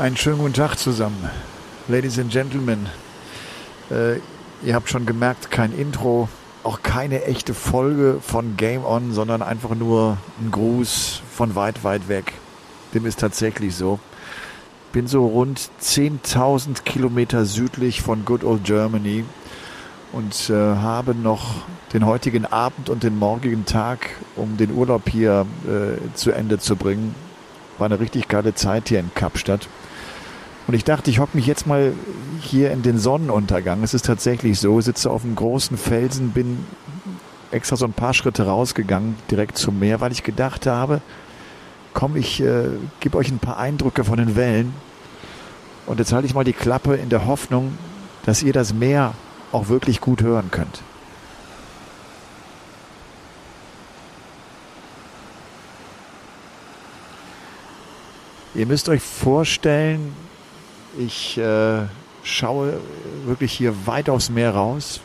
Einen schönen guten Tag zusammen. Ladies and Gentlemen, äh, ihr habt schon gemerkt, kein Intro, auch keine echte Folge von Game On, sondern einfach nur ein Gruß von weit, weit weg. Dem ist tatsächlich so. Bin so rund 10.000 Kilometer südlich von Good Old Germany und äh, habe noch den heutigen Abend und den morgigen Tag, um den Urlaub hier äh, zu Ende zu bringen. War eine richtig geile Zeit hier in Kapstadt. Und ich dachte, ich hocke mich jetzt mal hier in den Sonnenuntergang. Es ist tatsächlich so, sitze auf einem großen Felsen, bin extra so ein paar Schritte rausgegangen, direkt zum Meer, weil ich gedacht habe, komm, ich äh, gebe euch ein paar Eindrücke von den Wellen. Und jetzt halte ich mal die Klappe in der Hoffnung, dass ihr das Meer auch wirklich gut hören könnt. Ihr müsst euch vorstellen, ich äh, schaue wirklich hier weit aufs Meer raus.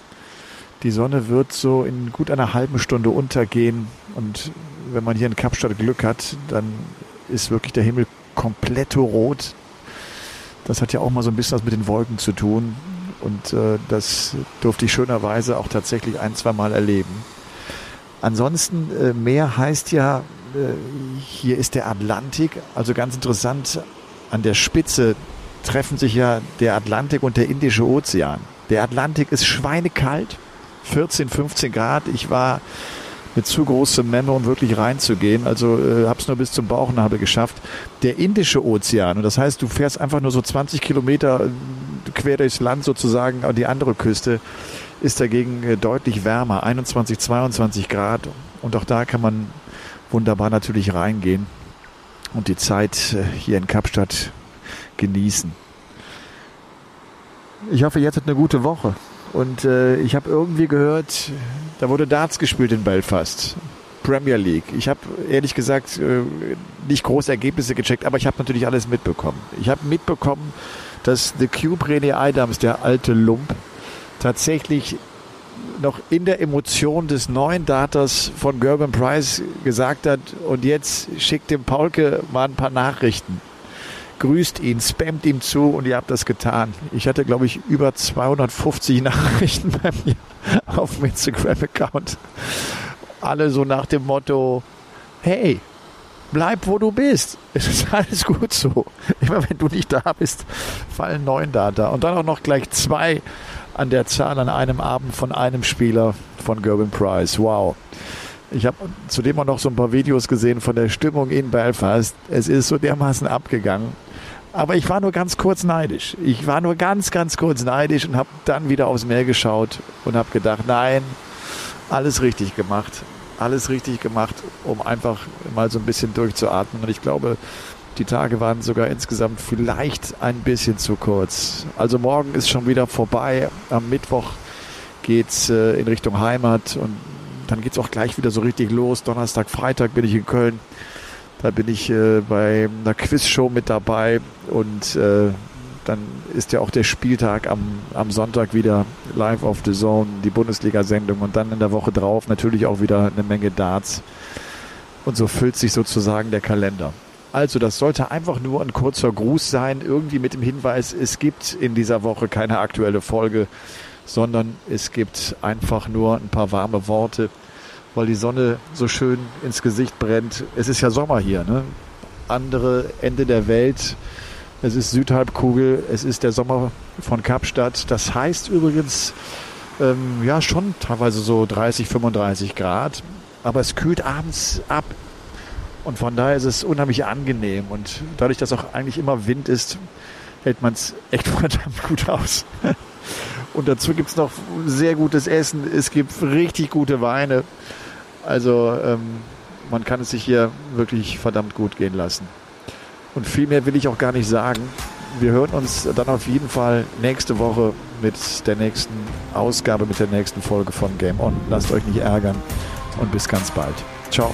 Die Sonne wird so in gut einer halben Stunde untergehen. Und wenn man hier in Kapstadt Glück hat, dann ist wirklich der Himmel komplett rot. Das hat ja auch mal so ein bisschen was mit den Wolken zu tun. Und äh, das durfte ich schönerweise auch tatsächlich ein, zwei Mal erleben. Ansonsten, äh, Meer heißt ja, äh, hier ist der Atlantik. Also ganz interessant, an der Spitze treffen sich ja der Atlantik und der Indische Ozean. Der Atlantik ist schweinekalt, 14, 15 Grad. Ich war mit zu großem Memme, um wirklich reinzugehen. Also äh, habe es nur bis zum Bauchnabel geschafft. Der Indische Ozean, und das heißt, du fährst einfach nur so 20 Kilometer äh, quer durchs Land sozusagen an die andere Küste, ist dagegen äh, deutlich wärmer, 21, 22 Grad. Und auch da kann man wunderbar natürlich reingehen und die Zeit äh, hier in Kapstadt genießen. Ich hoffe, jetzt hat eine gute Woche. Und äh, ich habe irgendwie gehört, da wurde Darts gespielt in Belfast. Premier League. Ich habe ehrlich gesagt äh, nicht große Ergebnisse gecheckt, aber ich habe natürlich alles mitbekommen. Ich habe mitbekommen, dass The Cube René Adams, der alte Lump, tatsächlich noch in der Emotion des neuen Datas von Gerben Price gesagt hat, und jetzt schickt dem Paulke mal ein paar Nachrichten grüßt ihn, spammt ihm zu und ihr habt das getan. Ich hatte, glaube ich, über 250 Nachrichten bei mir auf dem Instagram-Account. Alle so nach dem Motto, hey, bleib wo du bist. Es ist alles gut so. Immer wenn du nicht da bist, fallen neun Data. Und dann auch noch gleich zwei an der Zahl an einem Abend von einem Spieler von Gerben Price. Wow. Ich habe zudem auch noch so ein paar Videos gesehen von der Stimmung in Belfast. Es ist so dermaßen abgegangen. Aber ich war nur ganz kurz neidisch. Ich war nur ganz, ganz kurz neidisch und habe dann wieder aufs Meer geschaut und habe gedacht, nein, alles richtig gemacht. Alles richtig gemacht, um einfach mal so ein bisschen durchzuatmen. Und ich glaube, die Tage waren sogar insgesamt vielleicht ein bisschen zu kurz. Also morgen ist schon wieder vorbei. Am Mittwoch geht's äh, in Richtung Heimat und dann geht es auch gleich wieder so richtig los. Donnerstag, Freitag bin ich in Köln. Da bin ich äh, bei einer Quizshow mit dabei und äh, dann ist ja auch der Spieltag am, am Sonntag wieder live auf The Zone, die Bundesliga-Sendung und dann in der Woche drauf natürlich auch wieder eine Menge Darts. Und so füllt sich sozusagen der Kalender. Also, das sollte einfach nur ein kurzer Gruß sein, irgendwie mit dem Hinweis, es gibt in dieser Woche keine aktuelle Folge, sondern es gibt einfach nur ein paar warme Worte weil die Sonne so schön ins Gesicht brennt. Es ist ja Sommer hier, ne? Andere Ende der Welt. Es ist Südhalbkugel, es ist der Sommer von Kapstadt. Das heißt übrigens, ähm, ja, schon teilweise so 30, 35 Grad. Aber es kühlt abends ab. Und von daher ist es unheimlich angenehm. Und dadurch, dass auch eigentlich immer Wind ist, hält man es echt verdammt gut aus. Und dazu gibt es noch sehr gutes Essen. Es gibt richtig gute Weine. Also ähm, man kann es sich hier wirklich verdammt gut gehen lassen. Und viel mehr will ich auch gar nicht sagen. Wir hören uns dann auf jeden Fall nächste Woche mit der nächsten Ausgabe, mit der nächsten Folge von Game On. Lasst euch nicht ärgern und bis ganz bald. Ciao.